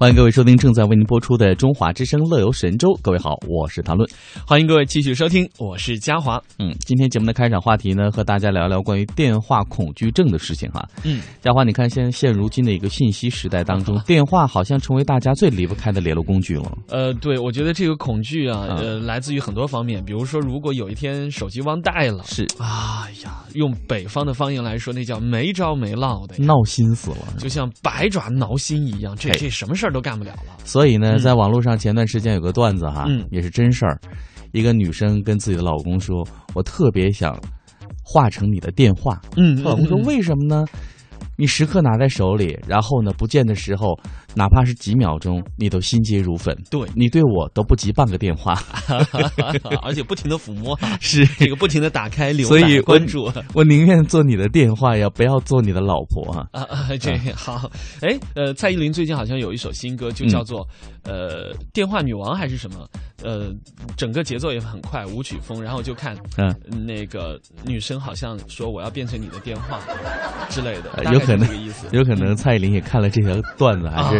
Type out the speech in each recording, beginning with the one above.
欢迎各位收听正在为您播出的《中华之声·乐游神州》。各位好，我是谭论。欢迎各位继续收听，我是嘉华。嗯，今天节目的开场话题呢，和大家聊聊关于电话恐惧症的事情哈。嗯，嘉华，你看现现如今的一个信息时代当中，电话好像成为大家最离不开的联络工具了。呃，对，我觉得这个恐惧啊，嗯呃，来自于很多方面。比如说，如果有一天手机忘带了，是哎呀，用北方的方言来说，那叫没着没落的，闹心死了。就像百爪挠心一样，这这什么事儿都干不了了。所以呢，嗯在网络上前段时间有个段子哈，嗯也是真事儿。一个女生跟自己的老公说：“我特别想化成你的电话。”嗯她老公说：“嗯嗯为什么呢？你时刻拿在手里，然后呢，不见的时候，哪怕是几秒钟，你都心急如焚。对你对我都不及半个电话。而且不停的抚摸啊，是这个不停的打开、浏所以览、关注。我宁愿做你的电话呀，不要做你的老婆啊。啊啊，这好，哎，呃，蔡依林最近好像有一首新歌，就叫做、呃电话女王还是什么，呃，整个节奏也很快，舞曲风，然后就看嗯，那个女生好像说我要变成你的电话之类的，有可能这个意思，有可能蔡依林也看了这条段子，还是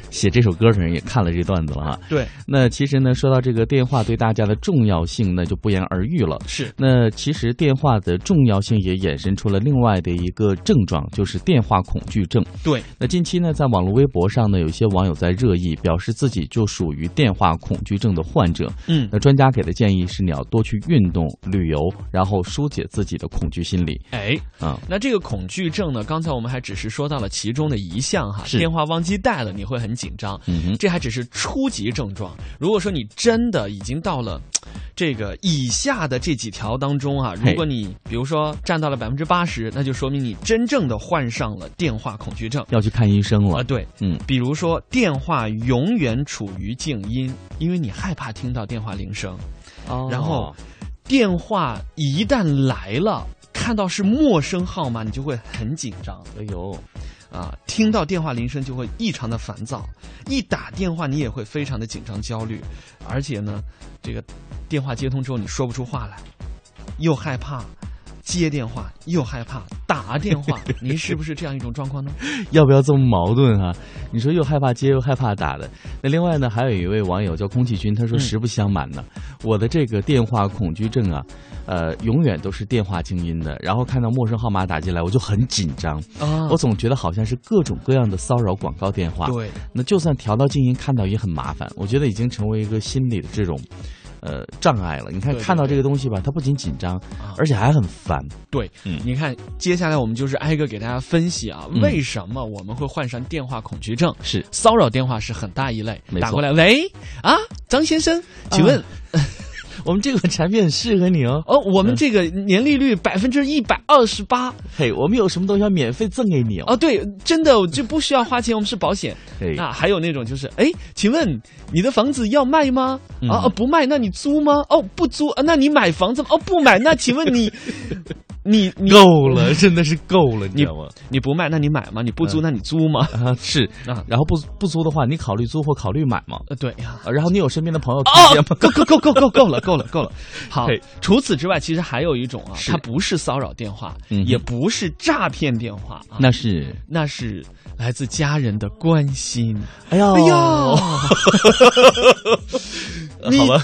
写这首歌的人也看了这段子了哈。对，那其实呢，说到这个电话对大家的重要性那，就不言而喻了。是那其实电话的重要性也衍生出了另外的一个症状，就是电话恐惧症。对，那近期呢，在网络微博上呢，有一些网友在热议，表示自己就属于电话恐惧症的患者。嗯那专家给的建议是，你要多去运动、旅游，然后疏解自己的恐惧心理。哎，啊、那这个恐惧症呢，刚才我们还只是说到了其中的一项哈，是电话忘记带了，你会很紧张，嗯哼，这还只是初级症状。如果说你真的已经到了 这个以下的这几条当中啊，如果你比如说占到了百分之八十，那就说明你真正的患上了电话恐惧症要去看医生了。啊。对，嗯，比如说电话永远处于静音，因为你害怕听到电话铃声，哦然后电话一旦来了。看到是陌生号码，你就会很紧张哎呦，啊！听到电话铃声就会异常的烦躁，一打电话你也会非常的紧张焦虑，而且呢，这个电话接通之后你说不出话来，又害怕接电话，又害怕打电话，您是不是这样一种状况呢？要不要这么矛盾哈、你说又害怕接又害怕打的。那另外呢，还有一位网友叫空气君，他说嗯实不相瞒呢，我的这个电话恐惧症啊，呃，永远都是电话静音的，然后看到陌生号码打进来，我就很紧张，啊我总觉得好像是各种各样的骚扰广告电话。对，那就算调到静音，看到也很麻烦。我觉得已经成为一个心理的这种。呃，障碍了。你看，看到这个东西吧，他不仅紧张，啊。而且还很烦。对，嗯。你看，接下来我们就是挨个给大家分析啊，嗯。为什么我们会患上电话恐惧症？是。骚扰电话是很大一类。打过来，喂啊，张先生，请问、我们这款产品很适合你哦。哦，我们这个年利率百分之一百二十八嘿，我们有什么东西要免费赠给你哦？哦，对，真的就不需要花钱，我们是保险。嘿，那还有那种就是，哎，请问你的房子要卖吗？嗯啊，哦不卖，那你租吗？哦，不租，啊那你买房子吗？哦，不买，那请问你，你你够了，真的是够了，你你知道吗？你不卖，那你买吗？你不租，那你租吗？啊，是 啊然后不不租的话，你考虑租或考虑买吗？呃，对呀。啊，然后你有身边的朋友推哦荐吗？，够够够够够够了，够了，够了。好，除此之外，其实还有一种啊，它不是骚扰电话，嗯也不是诈骗电话啊，那是，那是来自家人的关心。哎呀，哎呀，好吧，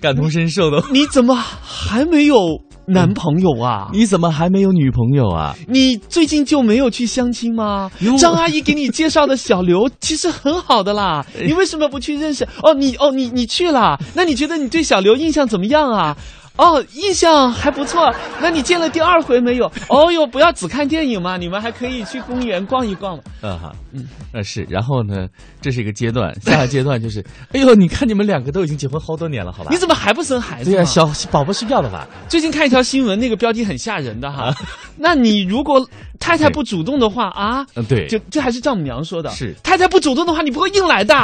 感同身受的。你怎么还没有男朋友啊？你怎么还没有女朋友啊？你最近就没有去相亲吗？张阿姨给你介绍的小刘其实很好的啦，你为什么不去认识？哦，你哦你你去了，那你觉得你对小刘印象怎么样啊？哦，印象还不错。那你见了第二回没有？哦哟，不要只看电影嘛，你们还可以去公园逛一逛。嗯哈，嗯，呃是，然后呢，这是一个阶段，下个阶段就是，哎呦，你看你们两个都已经结婚好多年了，好吧？你怎么还不生孩子？对呀、小宝宝睡觉了吧？最近看一条新闻，那个标题很吓人的哈。那你如果太太不主动的话啊，嗯，对，就这还是丈母娘说的，是太太不主动的话，你不会硬来的，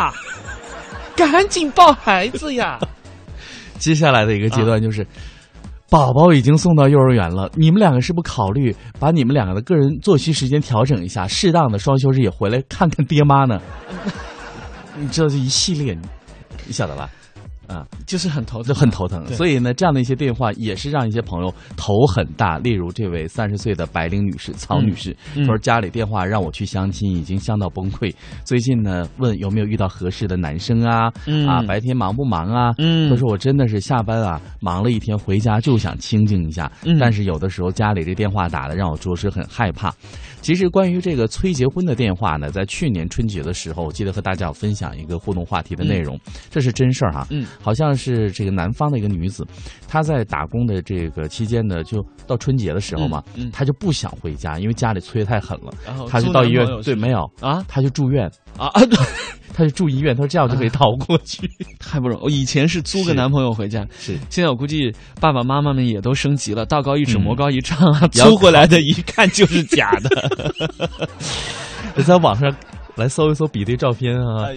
赶紧抱孩子呀！接下来的一个阶段就是，宝宝已经送到幼儿园了，你们两个是不考虑把你们两个的个人作息时间调整一下，适当的双休日也回来看看爹妈呢？你知道这一系列，你你晓得吧？啊，就是很头疼，很头疼。所以呢，这样的一些电话也是让一些朋友头很大。例如这位三十岁的白领女士曹女士，嗯说家里电话让我去相亲，已经相到崩溃。最近呢，问有没有遇到合适的男生啊？嗯啊，白天忙不忙啊？嗯她说我真的是下班啊，忙了一天回家就想清静一下，嗯但是有的时候家里这电话打的让我着实很害怕。其实关于这个催结婚的电话呢，在去年春节的时候，我记得和大家有分享一个互动话题的内容，这是真事儿哈。嗯。好像是这个南方的一个女子，她在打工的这个期间呢，就到春节的时候嘛，嗯嗯。她就不想回家，因为家里催得太狠了，然后她就到医院对，没有，啊？她就住院，啊啊！对她就住医院，他说这样就可以逃过去。太不容易。我以前是租个男朋友回家，是现在我估计爸爸妈妈们也都升级了，道高一尺，嗯魔高一丈啊，要租回来的一看就是假的。我 在网上来搜一搜比对照片啊，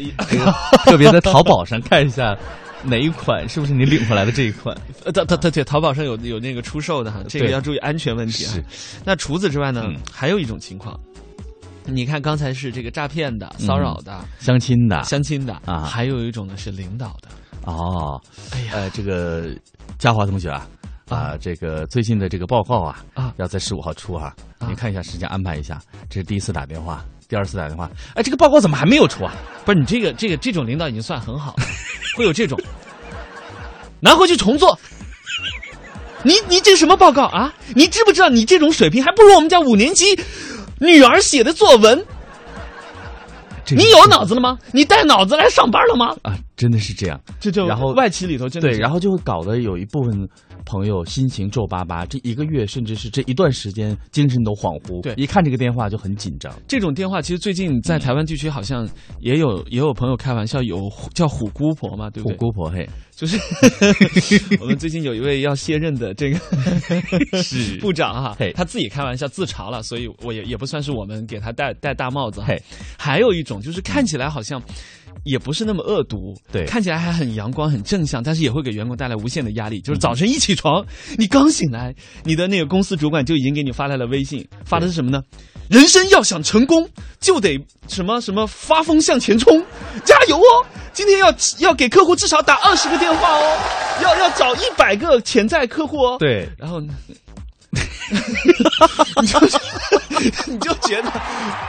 特别在淘宝上看一下哪一款是不是你领回来的这一款。呃，淘淘淘对，淘宝上有有那个出售的哈，这个要注意安全问题啊是。那除此之外呢嗯，还有一种情况，你看刚才是这个诈骗的、骚扰的、相亲的相亲的啊还有一种呢是领导的。哦，哎呀呃，这个嘉华同学啊。啊，这个最近的这个报告啊，啊要在十五号出哈、啊你看一下时间安排一下。这是第一次打电话，第二次打电话，哎，这个报告怎么还没有出啊？不是你这个这个这种领导已经算很好了，会有这种拿回去重做。你你这什么报告啊？你知不知道你这种水平还不如我们家五年级女儿写的作文？你有脑子了吗？你带脑子来上班了吗？啊？真的是这样。这就然后外企里头真的对，然后就会搞得有一部分朋友心情皱巴巴，这一个月甚至是这一段时间精神都恍惚。对一看这个电话就很紧张。这种电话，其实最近在台湾地区好像也有也有朋友开玩笑，有叫虎姑婆嘛，对不对虎？姑婆嘿，就是 我们最近有一位要卸任的这个是 部长哈嘿，他自己开玩笑自嘲了，所以我也也不算是我们给他戴戴大帽子哈嘿。还有一种就是看起来好像。也不是那么恶毒，对看起来还很阳光、很正向，但是也会给员工带来无限的压力。就是早晨一起床，你刚醒来，你的那个公司主管就已经给你发来了微信，发的是什么呢？人生要想成功，就得什么什么发疯向前冲，加油哦！今天要要给客户至少打二十个电话哦，要要找一百个潜在客户哦。，对，然后，你就 你就觉得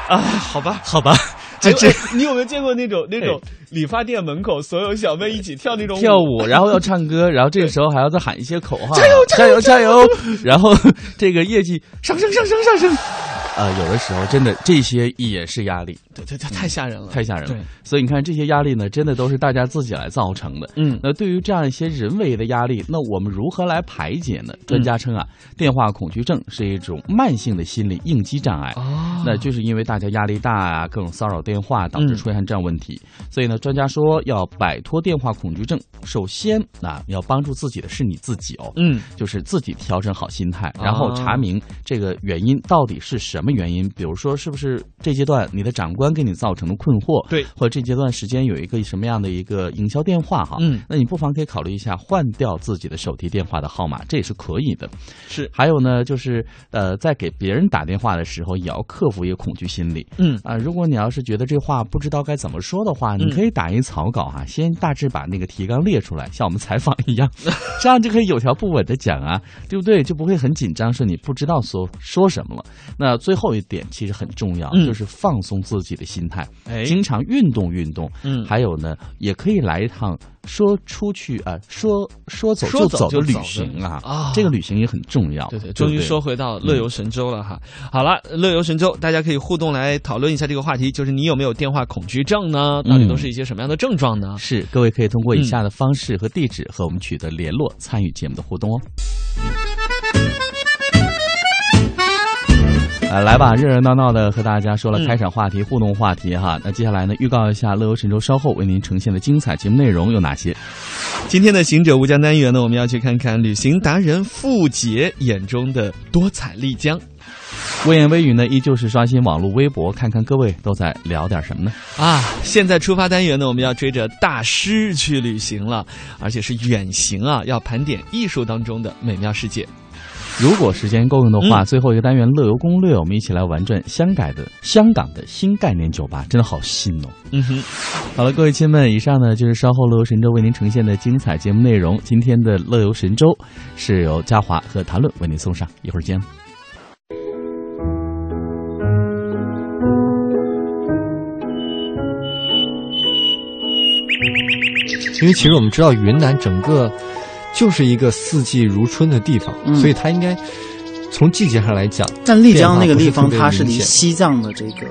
啊，好吧，好吧，这这这你有没有见过那种那种理发店门口所有小妹一起跳那种跳舞，然后要唱歌，然后这个时候还要再喊一些口号，加油加油加油！然后 这个业绩上升上升上升，呃，有的时候真的这些也是压力，对对对，太吓人了，太吓人了。所以你看这些压力呢，真的都是大家自己来造成的。嗯那对于这样一些人为的压力，那我们如何来排解呢？专家称啊，电话恐惧症是一种慢性的心理应激障碍。哦那就是因为大家压力大啊，各种骚扰电话导致嗯出现这样问题。所以呢，专家说要摆脱电话恐惧症，首先啊，要帮助自己的是你自己哦。嗯就是自己调整好心态，啊然后查明这个原因到底是什么原因。比如说，是不是这阶段你的长官给你造成的困惑？对或者这阶段时间有一个什么样的一个营销电话哈？嗯那你不妨可以考虑一下换掉自己的手提电话的号码，这也是可以的。是还有呢，就是呃，在给别人打电话的时候，也要克服一个恐惧心理。嗯啊、如果你要是觉得这话不知道该怎么说的话，你嗯可以打一草稿哈、先大致把那个提纲列出来，像我们采访一样，这样就可以有条不紊的讲啊，对不对？就不会很紧张，说你不知道说说什么了。那最后一点其实很重要，嗯就是放松自己的心态，哎经常运动运动。嗯还有呢，也可以来一趟说出去啊、说说走就走的旅走就走的行啊，啊这个旅行也很重要。对对，终于说回到乐游神州了哈。好了，乐游神州，大家可以互动来讨论一下这个话题，就是你有没有电话恐惧症呢？到底都是一些什么样的症状呢？是，各位可以通过以嗯下的方式和地址和我们取得联络，参与节目的互动哦。啊，来吧，热热闹闹的和大家说了嗯开场话题、互动话题哈。那接下来呢，预告一下乐游神州稍后为您呈现的精彩节目内容有哪些？今天的行者无疆单元呢，我们要去看看旅行达人付杰眼中的多彩丽江微言微语呢，依旧是刷新网络微博，看看各位都在聊点什么呢？啊！现在出发单元呢，我们要追着大师去旅行了，而且是远行啊，要盘点艺术当中的美妙世界。如果时间够用的话，最后一个单元乐游攻略，我们一起来玩转香港的香港的新概念酒吧，真的好新哦。嗯哼，好了，各位亲们，以上呢就是稍后乐游神州为您呈现的精彩节目内容。今天的乐游神州是由嘉华和谭论为您送上，一会儿见。因为其实我们知道云南整个就是一个四季如春的地方，嗯所以它应该从季节上来讲但丽江那个地方，它是离西藏的这个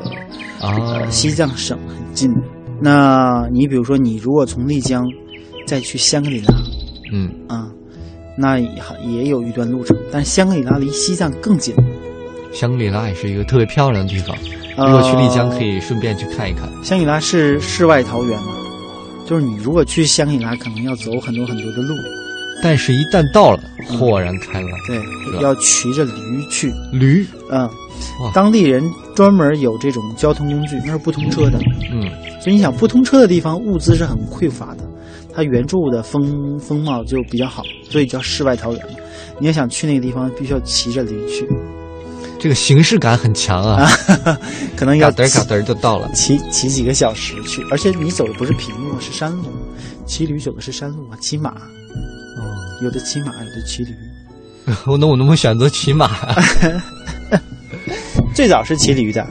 啊呃西藏省很近。那你比如说，你如果从丽江再去香格里拉嗯，啊，那也也有一段路程，但香格里拉离西藏更近。香格里拉也是一个特别漂亮的地方，呃如果去丽江可以顺便去看一看。香格里拉是世外桃源嘛，就是你如果去香格里拉，可能要走很多很多的路，但是，一旦到了，嗯豁然开朗。对，要骑着驴去。驴，嗯，当地人专门有这种交通工具，那是不通车的。嗯，所以你想，不通车的地方物资是很匮乏的，它原住的风风貌就比较好，所以叫世外桃源嘛。你要想去那个地方，必须要骑着驴去，这个形式感很强啊，可能要骑嘎噔嘎噔就到了。骑骑几个小时去，而且你走的不是平路，是山路，骑驴走的是山路啊，骑马，哦，有的骑马，有的骑驴。我那我能不能选择骑马？最早是骑驴的，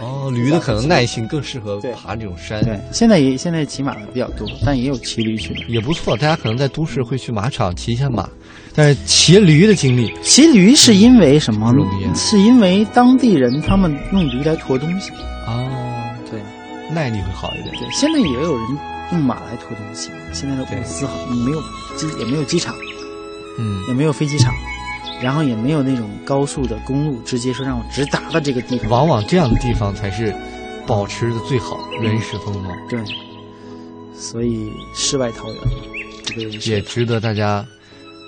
哦，驴的可能耐性更适合爬这种山，对，现在也现在骑马的比较多，但也有骑驴去的。也不错。大家可能在都市会去马场骑一下马，但是骑驴的经历，骑驴是因为什么？是因为当地人他们用驴来驮东西。哦，对耐力会好一点。对，现在也有人用马来驮东西。现在的物资好，没有机也没有机场，嗯，也没有飞机场，然后也没有那种高速的公路直接说让我直达到这个地方。往往这样的地方才是保持的最好，原始风貌，对，所以世外桃源嘛，这个也值得大家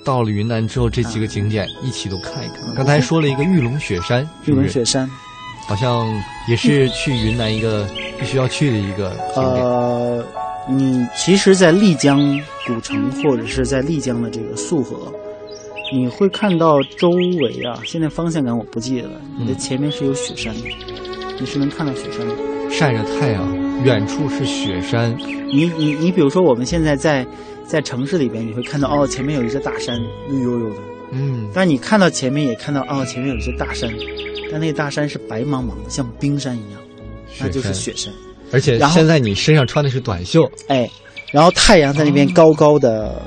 到了云南之后这几个景点一起都看一看。刚才说了一个玉龙雪山，是玉龙雪山。好像也是去云南一个必须要去的一个景点。呃，你其实，在丽江古城或者是在丽江的这个束河，你会看到周围啊，现在方向感我不记得了，你的嗯前面是有雪山的，你是能看到雪山的。晒着太阳，远处是雪山，你你你，比如说我们现在在在城市里边，你会看到哦，前面有一座大山，绿油油的。嗯，但你看到前面也看到哦，前面有一座大山，但那个大山是白茫茫的，像冰山一样，那就是雪山。而且现在你身上穿的是短袖，哎，然后太阳在那边高高的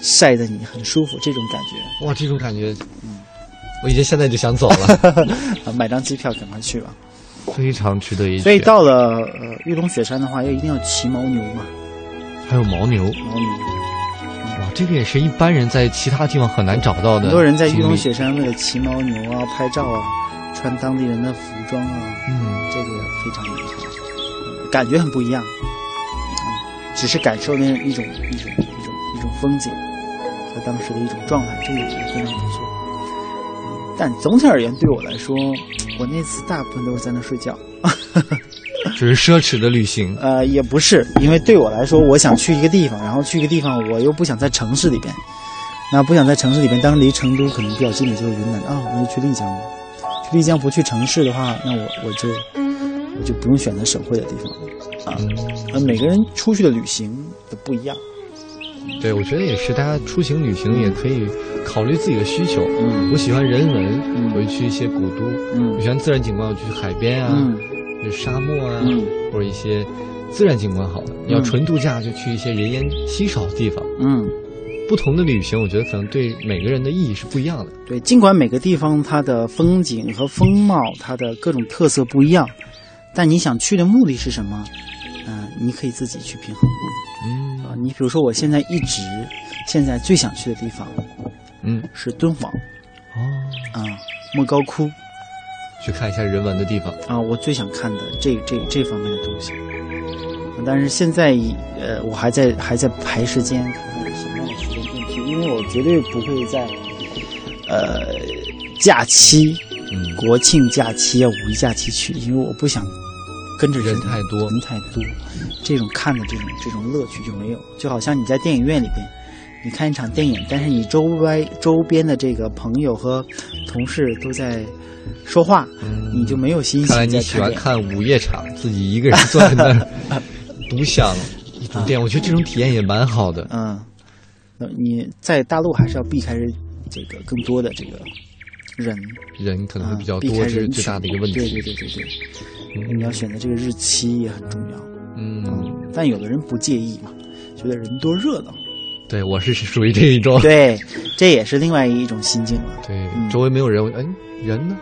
晒着你很舒服，这种感觉哇，这种感觉，嗯我已经现在就想走了，啊，买张机票赶快去吧。非常值得一去。所以到了呃玉龙雪山的话，要一定要骑牦牛嘛，还有牦牛，牦牛。哇，这个也是一般人在其他地方很难找到的。很多人在玉龙，雪山为了骑牦牛啊、拍照啊，穿当地人的服装啊，嗯，这个非常厉害，呃感觉很不一样。嗯，只是感受那一种一种一种一种风景和当时的一种状态，这个也非常不错。嗯，但总体而言，对我来说，我那次大部分都是在那睡觉。只是奢侈的旅行。呃，也不是，因为对我来说，我想去一个地方，然后去一个地方，我又不想在城市里边，那不想在城市里边，当然离成都可能比较近的就是云南啊，我就去丽江吧。去丽江不去城市的话，那我我就我就不用选择省会的地方了啊。呃，每个人出去的旅行都不一样，对，我觉得也是，大家出行旅行也可以考虑自己的需求。嗯我喜欢人文，嗯我就去一些古都；嗯我喜欢自然景观，我去海边啊，嗯就沙漠啊，嗯或者一些自然景观好的。你要嗯纯度假，就去一些人烟稀少的地方。嗯，不同的旅行，我觉得可能对每个人的意义是不一样的。对，尽管每个地方它的风景和风貌，它的各种特色不一样，但你想去的目的是什么？嗯、你可以自己去平衡。嗯啊，你比如说，我现在一直现在最想去的地方嗯，是敦煌哦，啊，莫高窟去看一下人文的地方。啊，我最想看的这这这方面的东西。但是现在呃，我还在还在排时间，看看什么样的时间更去，因为我绝对不会在呃假期、嗯，国庆假期啊、五一假期去，因为我不想跟着人太多。人太多，这种看的这种这种乐趣就没有。就好像你在电影院里边，你看一场电影，但是你周围周边的这个朋友和同事都在说话，你就没有心情看来你喜欢看午夜场，自己一个人坐在那儿 独享一部电影，我觉得这种体验也蛮好的。嗯，那你在大陆还是要避开这个更多的这个人，人可能会啊比较多，这是最大的一个问题。对对对对对，你要选择这个日期也很重要。嗯，但有的人不介意嘛，觉得人多热闹。对我是属于这一种。对，这也是另外一种心境了。对嗯，周围没有人，哎，人呢？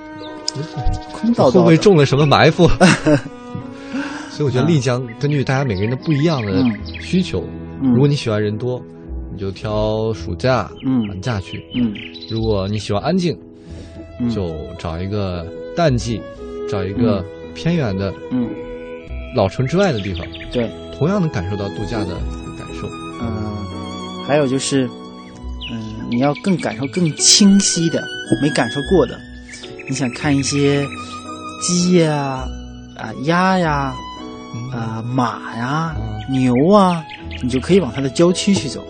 空荡荡的，会不会中了什么埋伏？所以我觉得啊丽江根据大家每个人的不一样的嗯需求，嗯如果你喜欢人多，你就挑暑假、嗯寒假去；嗯如果你喜欢安静，嗯就找一个淡季，找一个偏远的嗯，老城之外的地方，对，同样能感受到度假的感受。嗯，还有就是，嗯，你要更感受更清晰的，没感受过的，你想看一些鸡呀、啊鸭呀、啊马呀、牛啊，你就可以往它的郊区去走，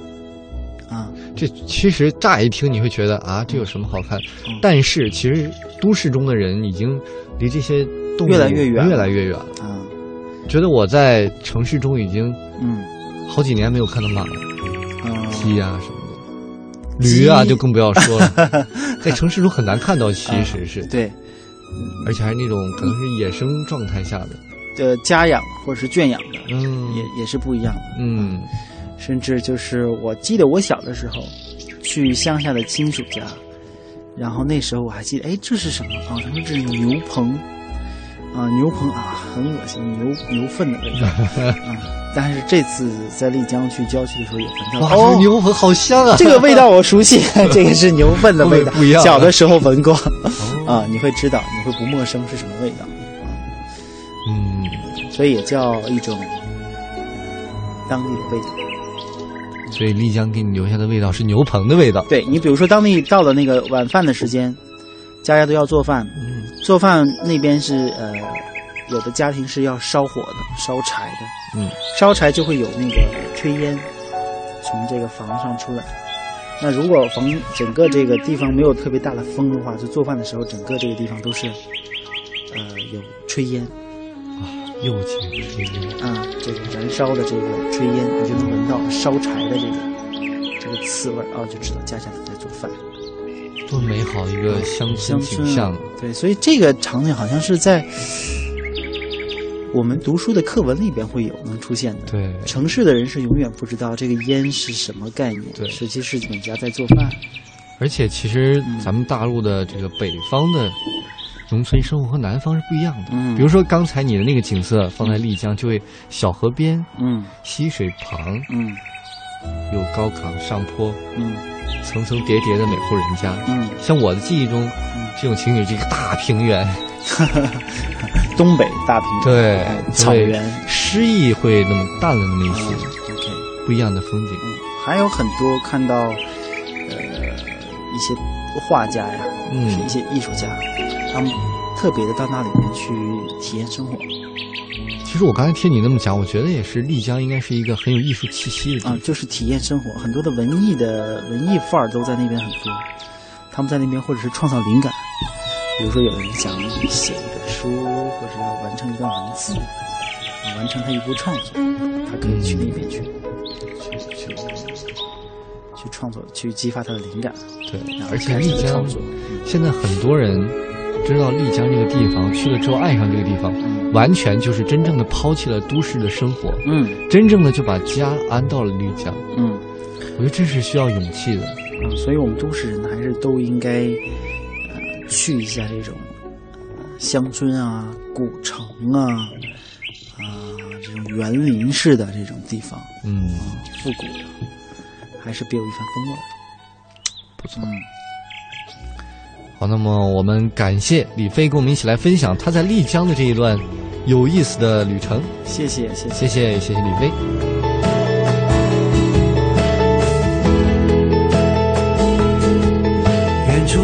啊，这其实乍一听你会觉得啊，这有什么好看？嗯。但是其实都市中的人已经离这些动越来越远越来越远了。啊，觉得我在城市中已经嗯。好几年没有看到马了、嗯，鸡啊什么的，驴啊就更不要说了，在城市中很难看到，其实是，对，而且还是那种可能是野生状态下的，的，家养或者是圈养的，嗯。也也是不一样的。嗯。甚至就是我记得我小的时候去乡下的亲属家，然后那时候我还记得，哎，这是什么？啊？他说这是牛棚啊，牛棚啊，很恶心，牛牛粪的味道啊。但是这次在丽江去郊区的时候也闻到，哇，哦这，牛棚好香啊！这个味道我熟悉，这个是牛粪的味道不一样，啊小的时候闻过哦啊，你会知道，你会不陌生是什么味道，嗯，所以也叫一种当地的味道。所以丽江给你留下的味道是牛棚的味道。对你，比如说，当地到了那个晚饭的时间，家家都要做饭，嗯。做饭那边是呃，有的家庭是要烧火的，烧柴的，嗯，烧柴就会有那个炊烟从这个房上出来。那如果房整个这个地方没有特别大的风的话，就做饭的时候，整个这个地方都是呃有炊烟。啊又见炊烟，啊，这个燃烧的这个炊烟，你就能闻到烧柴的这个这个刺味儿啊，就知道家家都在做饭。多美好一个乡村景象啊。对，所以这个场景好像是在我们读书的课文里边会有能出现的。对，城市的人是永远不知道这个烟是什么概念，对实际是每家在做饭。而且其实嗯咱们大陆的这个北方的农村生活和南方是不一样的。嗯比如说刚才你的那个景色放在丽江，就会小河边、嗯溪水旁嗯有高岗上坡，嗯层层叠叠的每户人家。嗯，像我的记忆中，这种情景是一个大平原，东北大平原，对哎，草原。诗意会那么淡了那么一些，OK，不一样的风景。嗯，还有很多看到呃一些画家呀，嗯一些艺术家，他们特别的到那里面去体验生活。其实我刚才听你那么讲，我觉得也是丽江应该是一个很有艺术气息的地方。，啊就是体验生活，很多的文艺的文艺范儿都在那边很多。他们在那边或者是创造灵感，比如说有人想写一本书，或者要完成一段文字，啊，完成他一部创作，他可以去那边去，去去去创作，去激发他的灵感。对而且丽江现在很多人知道丽江这个地方，去了之后爱上这个地方，嗯完全就是真正的抛弃了都市的生活，嗯真正的就把家安到了丽江。嗯。我觉得这是需要勇气的。啊，所以我们都市人还是都应该，呃，去一下这种呃乡村啊、古城啊、啊、这种园林式的这种地方，嗯，复古的，还是别有一番风味儿。不错。嗯，好，那么我们感谢李飞跟我们一起来分享他在丽江的这一段有意思的旅程。谢谢谢谢。谢谢，谢谢李飞。远处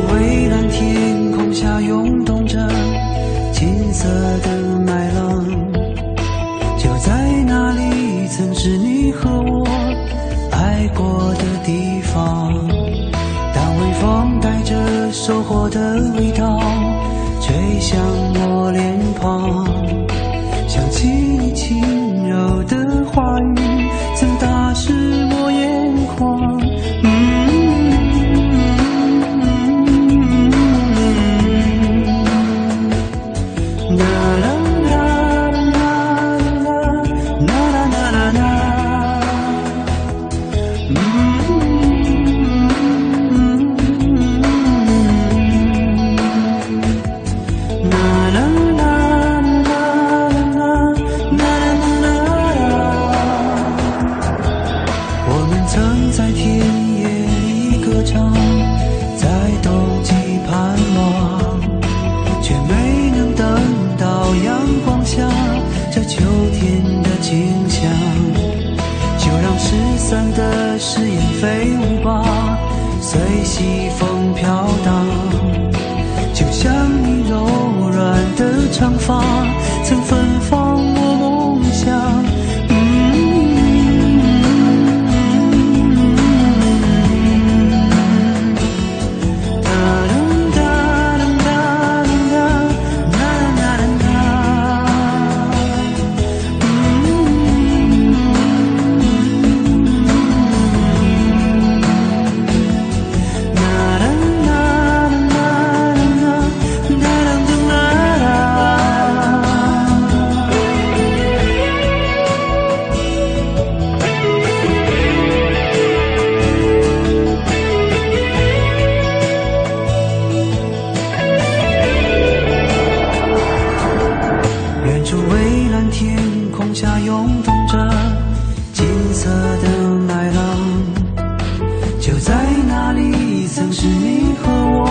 曾是你和我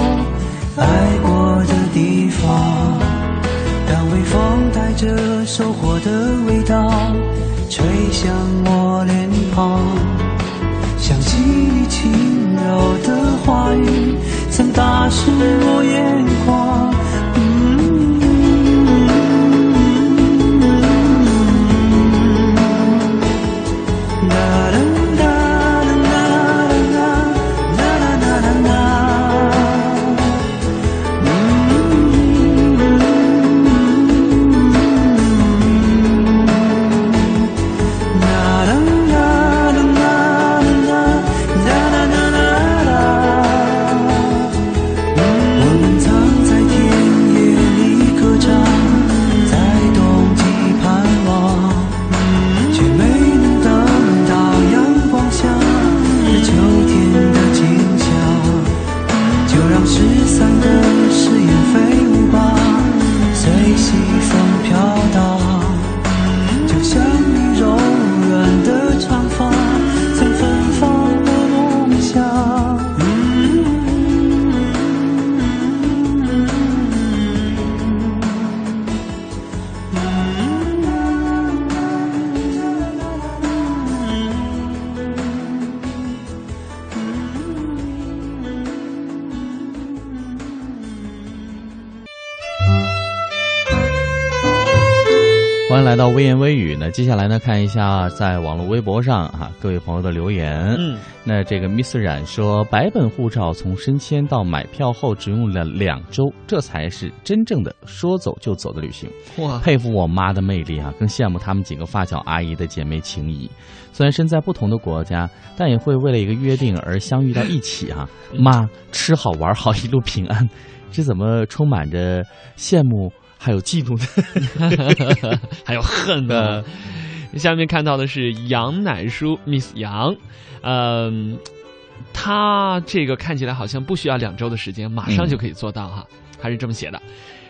爱过的地方。当微风带着收获的味道吹向我脸庞，想起你轻柔的话语，曾打湿我到微言微语。那接下来呢，看一下在网络微博上啊各位朋友的留言。嗯，那这个 Miss 冉说，白本护照从申签到买票后只用了两周，这才是真正的说走就走的旅行。哇，佩服我妈的魅力啊，更羡慕她们几个发小阿姨的姐妹情谊。虽然身在不同的国家，但也会为了一个约定而相遇到一起啊。妈，吃好玩好，一路平安。这怎么充满着羡慕还有嫉妒呢？还有恨呢。下面看到的是杨乃叔 Miss 杨，嗯，他这个看起来好像不需要两周的时间，马上就可以做到哈，还是这么写的。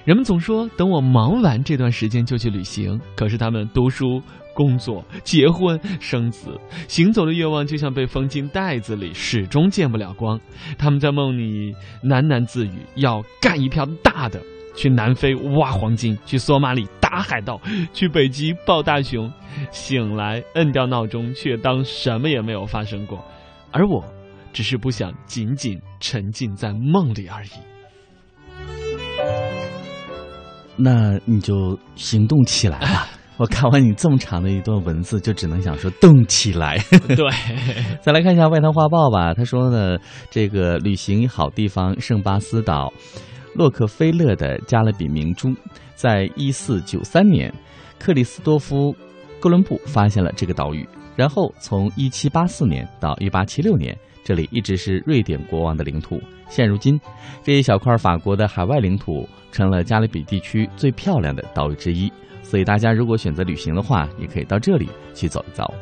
人们总说等我忙完这段时间就去旅行，可是他们读书、工作、结婚、生子，行走的愿望就像被封进袋子里，始终见不了光。他们在梦里喃喃自语，要干一票大的。去南非挖黄金，去索马里打海盗，去北极抱大熊。醒来摁掉闹钟，却当什么也没有发生过。而我，只是不想仅仅沉浸在梦里而已。那你就行动起来吧。我看完你这么长的一段文字，就只能想说动起来。对，再来看一下外滩画报吧。他说呢，这个旅行好地方圣巴斯岛，洛克菲勒的加勒比明珠，在一四九三年，克里斯多夫哥伦布发现了这个岛屿，然后从一七八四年到一八七六年，这里一直是瑞典国王的领土。现如今，这一小块法国的海外领土成了加勒比地区最漂亮的岛屿之一。所以大家如果选择旅行的话，也可以到这里去走一走。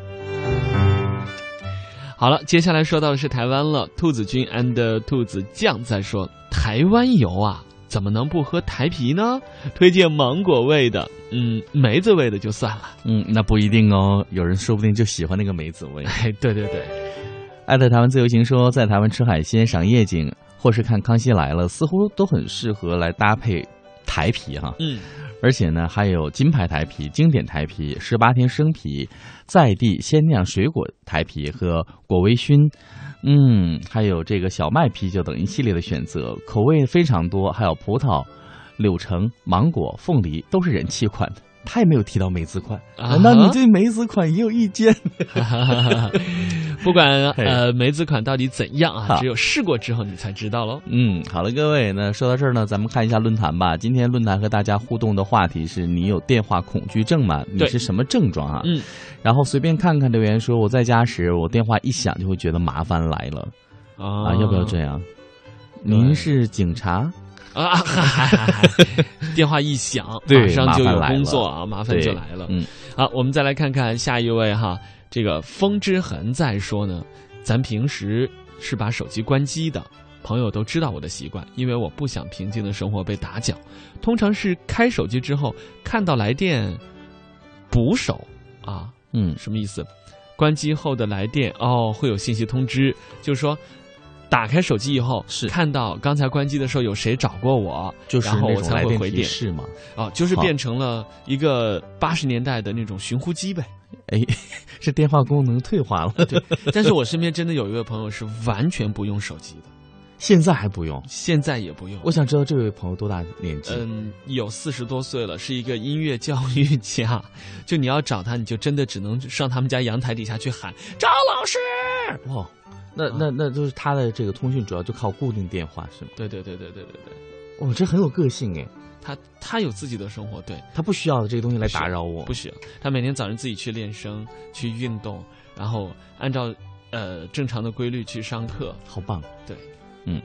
好了，接下来说到的是台湾了。兔子君 and 兔子酱在说，台湾游啊，怎么能不喝台啤呢？推荐芒果味的，嗯，梅子味的就算了。嗯，那不一定哦，有人说不定就喜欢那个梅子味。哎，对对对，艾特台湾自由行说，在台湾吃海鲜、赏夜景，或是看《康熙来了》，似乎都很适合来搭配台啤哈。嗯。而且呢，还有金牌台啤、经典台啤、十八天生啤、在地鲜酿水果台啤和果微醺。嗯，还有这个小麦啤酒等一系列的选择，口味非常多，还有葡萄、柳橙、芒果、凤梨都是人气款的。他也没有提到梅子款，啊难道你对梅子款也有意见？不管呃梅子款到底怎样啊，只有试过之后你才知道喽。嗯，好了，各位，那说到这儿呢，咱们看一下论坛吧。今天论坛和大家互动的话题是你有电话恐惧症吗？你对是什么症状啊？嗯，然后随便看看留言说，我在家时我电话一响就会觉得麻烦来了啊啊，要不要这样？您是警察？啊，嗨嗨嗨嗨电话一响，马上就有工作啊，麻烦就来了。嗯，好，我们再来看看下一位哈，这个风之痕在说呢，咱平时是把手机关机的。朋友都知道我的习惯，因为我不想平静的生活被打搅。通常是开手机之后看到来电，补手啊，嗯，什么意思？关机后的来电哦，会有信息通知，就是说，打开手机以后是看到刚才关机的时候有谁找过我，就是然后我才会回电提示嘛。哦，就是变成了一个八十年代的那种寻呼机呗。哎，这电话功能退化了，对，但是我身边真的有一位朋友是完全不用手机的，现在还不用。现在也不用。我想知道这位朋友多大年纪？嗯，有四十多岁了，是一个音乐教育家。就你要找他，你就真的只能上他们家阳台底下去喊张老师。哇，那那那就是他的这个通讯主要就靠固定电话是吗？对对对对对对对，哦，这很有个性哎，他他有自己的生活，对，他不需要这个东西来打扰我不。需要。他每天早上自己去练声、去运动，然后按照呃正常的规律去上课。好棒。对，嗯。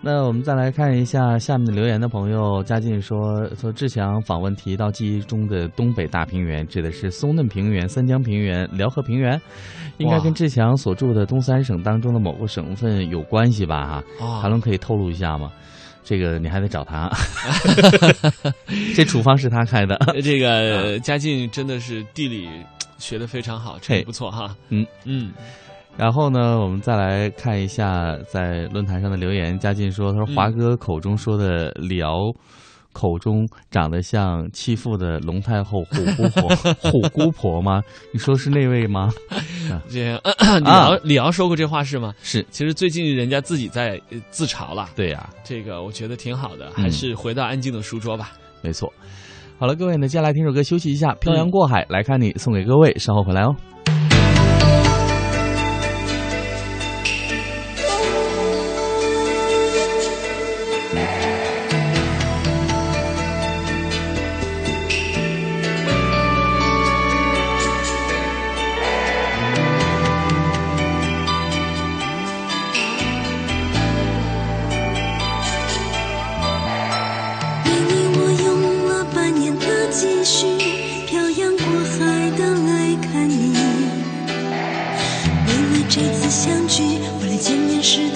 那我们再来看一下下面的留言的朋友，嘉靖说说志强访问提到记忆中的东北大平原，指的是松嫩平原、三江平原、辽河平原，应该跟志强所住的东三省当中的某个省份有关系吧？哈，啊韩龙可以透露一下吗？这个 你还得找他，这处方是他开的。这个嘉靖真的是地理学的非常好，成绩不错哈。嗯嗯，然后呢，我们再来看一下在论坛上的留言。嘉靖说：“他说嗯华哥口中说的辽，口中长得像弃妇的龙太后虎姑婆，虎姑婆吗？你说是那位吗？这 李敖李敖说过这话是吗？是，其实最近人家自己在呃自嘲了，对呀、这个我觉得挺好的，嗯还是回到安静的书桌吧。没错。好了，各位呢，接下来听首歌休息一下，《漂洋过海来看你》送给各位，稍后回来哦。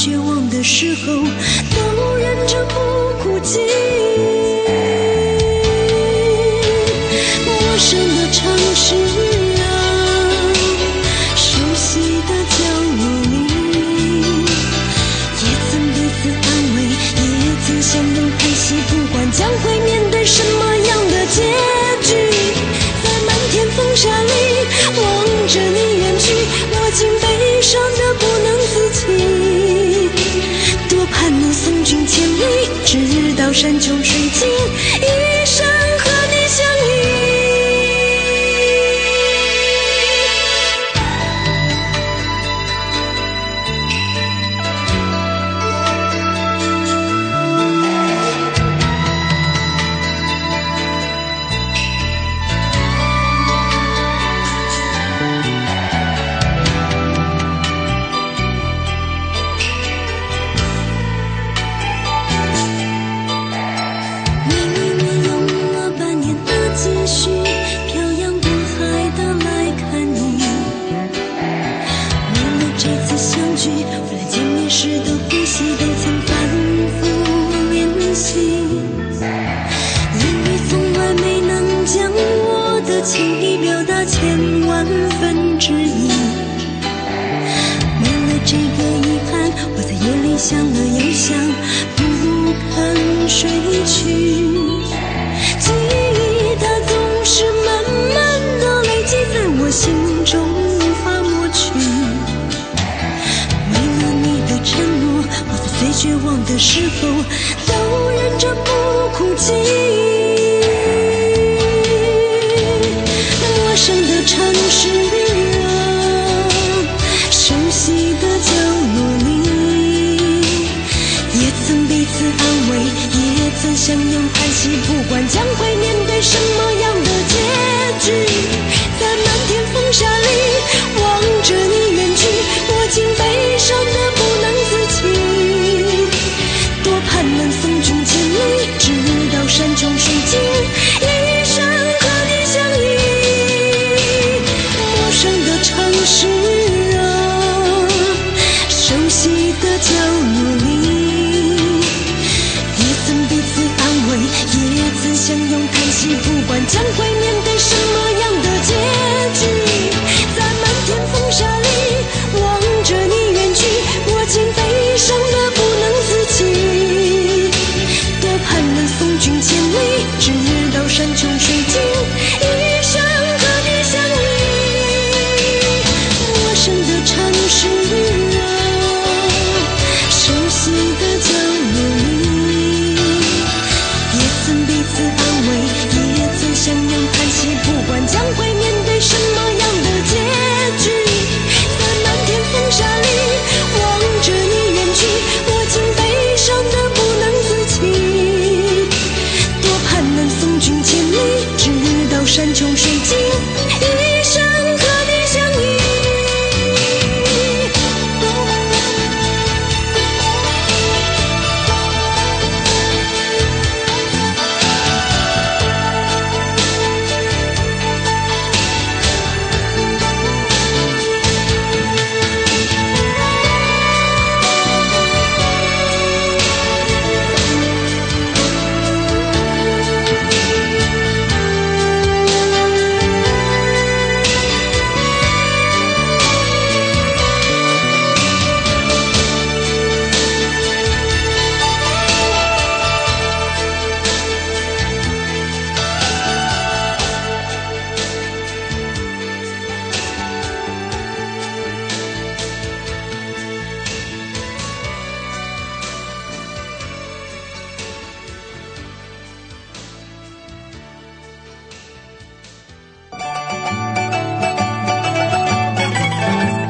绝望的时候都忍着不哭泣。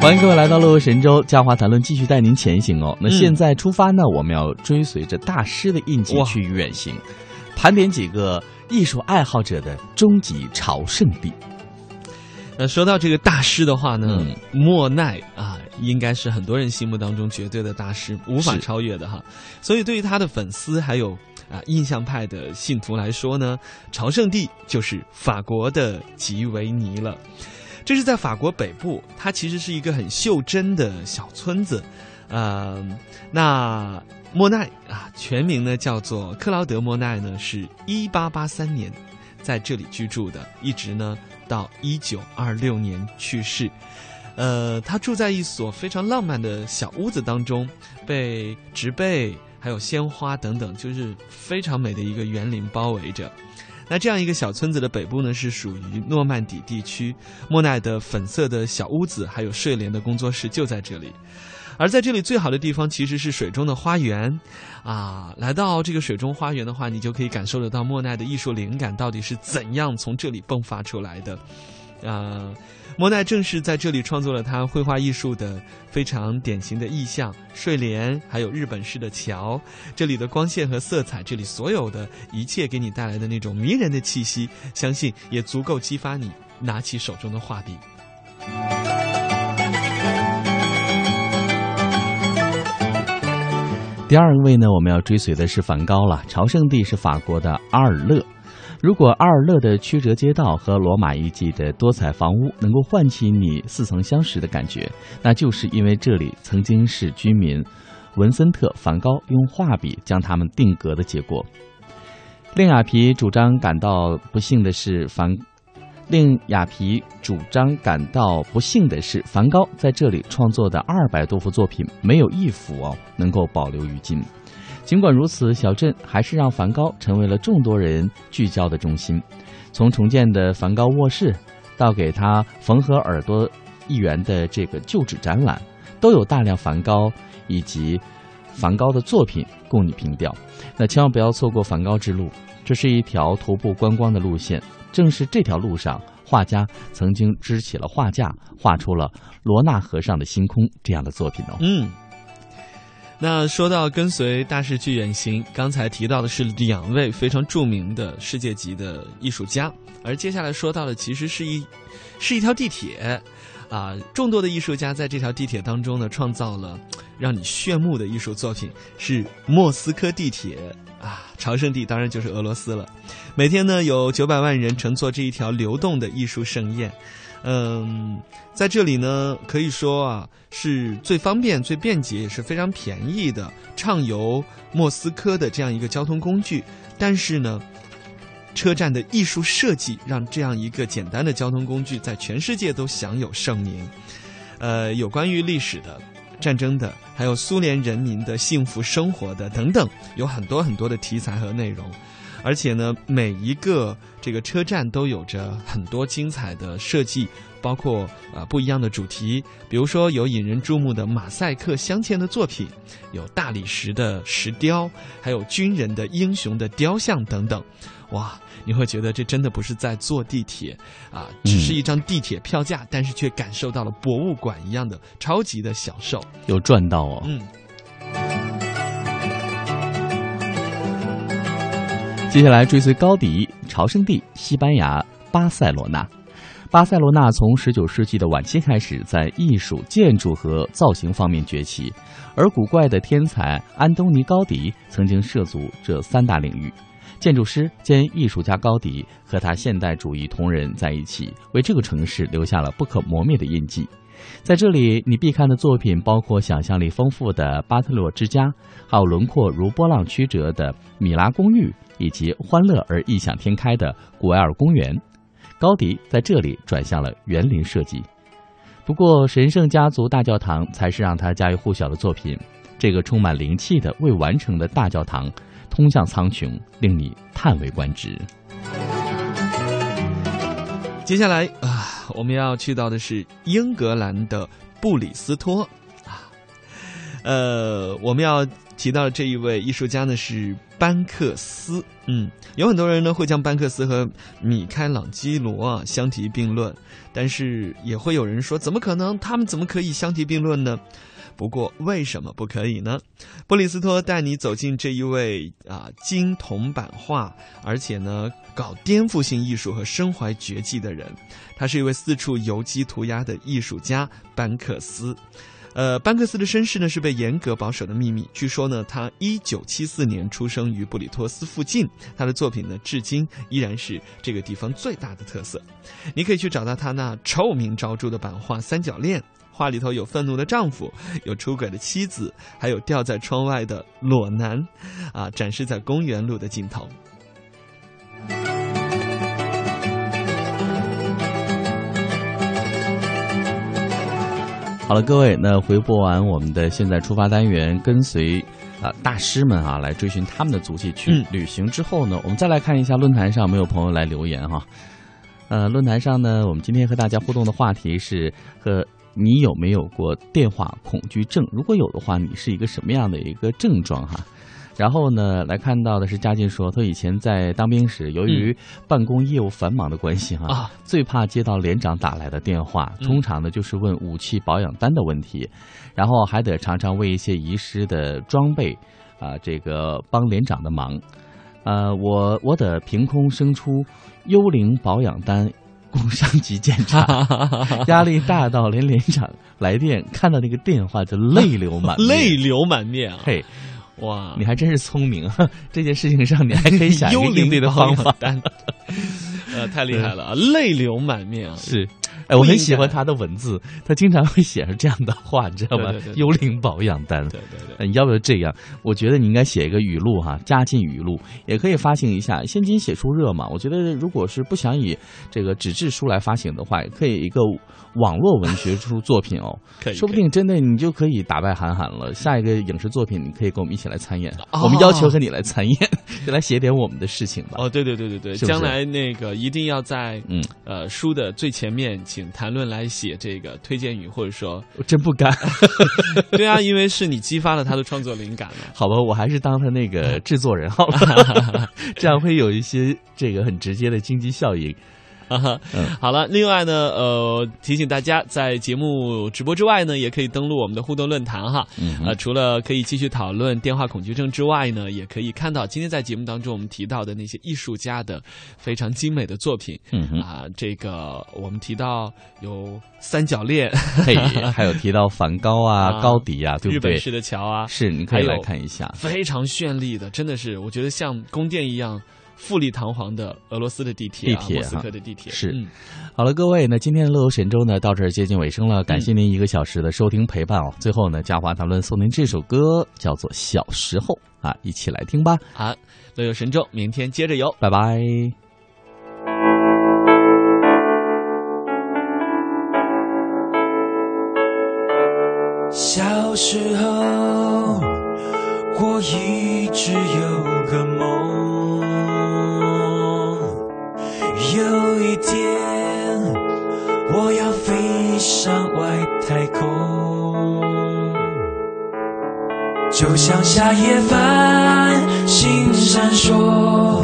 欢迎各位来到乐游神州，嘉华谈论继续带您前行哦。那嗯现在出发呢，我们要追随着大师的印记去远行，盘点几个艺术爱好者的终极朝圣地。那，说到这个大师的话呢，嗯莫奈啊，应该是很多人心目当中绝对的大师，无法超越的哈。所以对于他的粉丝还有啊印象派的信徒来说呢，朝圣地就是法国的吉维尼了。这是在法国北部，它其实是一个很袖珍的小村子。呃，那莫奈啊，全名呢叫做克劳德·莫奈呢，是一八八三年在这里居住的，一直呢到一九二六年去世。呃，他住在一所非常浪漫的小屋子当中，被植被还有鲜花等等，就是非常美的一个园林包围着。那这样一个小村子的北部呢，是属于诺曼底地区。莫奈的粉色的小屋子，还有睡莲的工作室就在这里。而在这里最好的地方其实是水中的花园，啊，来到这个水中花园的话，你就可以感受得到莫奈的艺术灵感到底是怎样从这里迸发出来的。啊，莫奈正是在这里创作了他绘画艺术的非常典型的意象——睡莲，还有日本式的桥。这里的光线和色彩，这里所有的一切给你带来的那种迷人的气息，相信也足够激发你拿起手中的画笔。第二位呢，我们要追随的是梵高了。朝圣地是法国的阿尔勒。如果阿尔勒的曲折街道和罗马遗迹的多彩房屋能够唤起你似曾相识的感觉，那就是因为这里曾经是居民文森特·梵高用画笔将它们定格的结果。令雅皮主张感到不幸的是，梵令雅皮主张感到不幸的是，梵高在这里创作的二百多幅作品，没有一幅哦能够保留于今。尽管如此，小镇还是让梵高成为了众多人聚焦的中心。从重建的梵高卧室，到给他缝合耳朵一员的这个旧址展览，都有大量梵高以及梵高的作品供你凭吊。那千万不要错过梵高之路，这是一条徒步观光的路线。正是这条路上，画家曾经支起了画架，画出了罗纳河上的星空这样的作品哦。嗯，那说到跟随大势去远行，刚才提到的是两位非常著名的世界级的艺术家，而接下来说到的其实是一是一条地铁。啊，众多的艺术家在这条地铁当中呢，创造了让你炫目的艺术作品，是莫斯科地铁啊，朝圣地当然就是俄罗斯了。每天呢，有九百万人乘坐这一条流动的艺术盛宴。嗯，在这里呢，可以说啊，是最方便、最便捷，也是非常便宜的畅游莫斯科的这样一个交通工具。但是呢，车站的艺术设计让这样一个简单的交通工具在全世界都享有盛名。呃，有关于历史的、战争的，还有苏联人民的幸福生活的等等，有很多很多的题材和内容。而且呢，每一个这个车站都有着很多精彩的设计，包括啊、不一样的主题，比如说有引人注目的马赛克镶嵌的作品，有大理石的石雕，还有军人的英雄的雕像等等。哇，你会觉得这真的不是在坐地铁啊，只是一张地铁票价，但是却感受到了博物馆一样的超级的享受。有赚到哦。嗯。接下来追随高迪，朝圣地西班牙巴塞罗那。巴塞罗那从19世纪的晚期开始，在艺术、建筑和造型方面崛起，而古怪的天才安东尼·高迪曾经涉足这三大领域。建筑师兼艺术家高迪和他现代主义同仁在一起，为这个城市留下了不可磨灭的印记。在这里，你必看的作品包括想象力丰富的巴特洛之家，还有轮廓如波浪曲折的米拉公寓，以及欢乐而异想天开的古埃尔公园。高迪在这里转向了园林设计。不过，神圣家族大教堂才是让他家喻户晓的作品。这个充满灵气的未完成的大教堂，通向苍穹，令你叹为观止。接下来啊，我们要去到的是英格兰的布里斯托。呃，我们要提到的这一位艺术家呢是班克斯。嗯，有很多人呢会将班克斯和米开朗基罗啊相提并论，但是也会有人说，怎么可能？他们怎么可以相提并论呢？不过为什么不可以呢？布里斯托带你走进这一位啊金铜版画，而且呢搞颠覆性艺术和身怀绝技的人。他是一位四处游击涂鸦的艺术家班克斯。呃，班克斯的身世呢是被严格保守的秘密。据说呢，他一九七四年出生于布里托斯附近，他的作品呢至今依然是这个地方最大的特色。你可以去找到他那臭名昭著的版画《三角恋》。画里头有愤怒的丈夫，有出轨的妻子，还有吊在窗外的裸男，啊，展示在公园路的尽头。好了，各位，那回播完我们的现在出发单元，跟随啊大师们啊来追寻他们的足迹去旅行之后呢，我们再来看一下论坛上没有朋友来留言哈。呃，论坛上呢，我们今天和大家互动的话题是和你有没有过电话恐惧症？如果有的话，你是一个什么样的一个症状哈？然后呢，来看到的是嘉靖说，他以前在当兵时，由于办公业务繁忙的关系哈，啊最怕接到连长打来的电话，嗯通常呢就是问武器保养单的问题，然后还得常常为一些遗失的装备啊、这个帮连长的忙。呃，我我得凭空生出幽灵保养单。工商级检查，压力大到连连长来电看到那个电话就泪流满面。泪流满面啊！嘿，哇，你还真是聪明啊！这件事情上你还可以想一幽灵个应对的方法。呃，太厉害了啊！泪流满面啊！是，哎，我很喜欢他的文字，他经常会写上这样的话，你知道吗对对对？对幽灵保养单。对对对。呃你要不要这样？我觉得你应该写一个语录哈，加进语录，也可以发行一下。现今写书热嘛，我觉得如果是不想以这个纸质书来发行的话，也可以一个网络文学出作品哦，可以说不定真的你就可以打败韩寒了。下一个影视作品，你可以跟我们一起来参演，哦我们要求和你来参演，就来写点我们的事情吧。哦，对对对对对，是是将来那个一定要在嗯，呃书的最前面，请谈论来写这个推荐语，或者说，我真不敢。对啊，因为是你激发了他的创作灵感了。好吧，我还是当他那个制作人好了，这样会有一些这个很直接的经济效应。哈哈嗯，好了，另外呢，呃，提醒大家，在节目直播之外呢，也可以登录我们的互动论坛哈。嗯哼呃，除了可以继续讨论电话恐惧症之外呢，也可以看到今天在节目当中我们提到的那些艺术家的非常精美的作品。嗯哼，啊，这个我们提到有三角恋，嘿，还有提到梵高啊、啊高迪啊，对不对？日本式的桥啊，是，你可以来看一下。非常绚丽的，真的是我觉得像宫殿一样富丽堂皇的俄罗斯的地铁、啊，地铁莫斯科的地铁是嗯好了，各位，那今天的乐游神州呢，到这儿接近尾声了，感谢您一个小时的收听陪伴哦。最后呢，嘉华谈论送您这首歌，叫做《小时候》啊，一起来听吧，好，乐游神州，明天接着游。拜拜。小时候，我一直有就像夏夜繁星闪烁，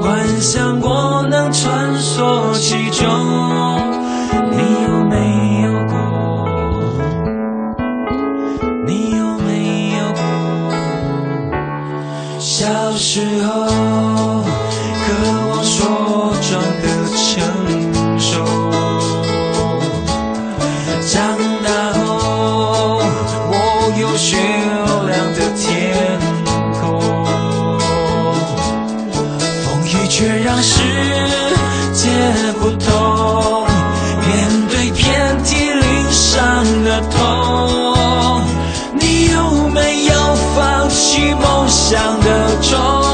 幻想我能穿梭其中，样的冲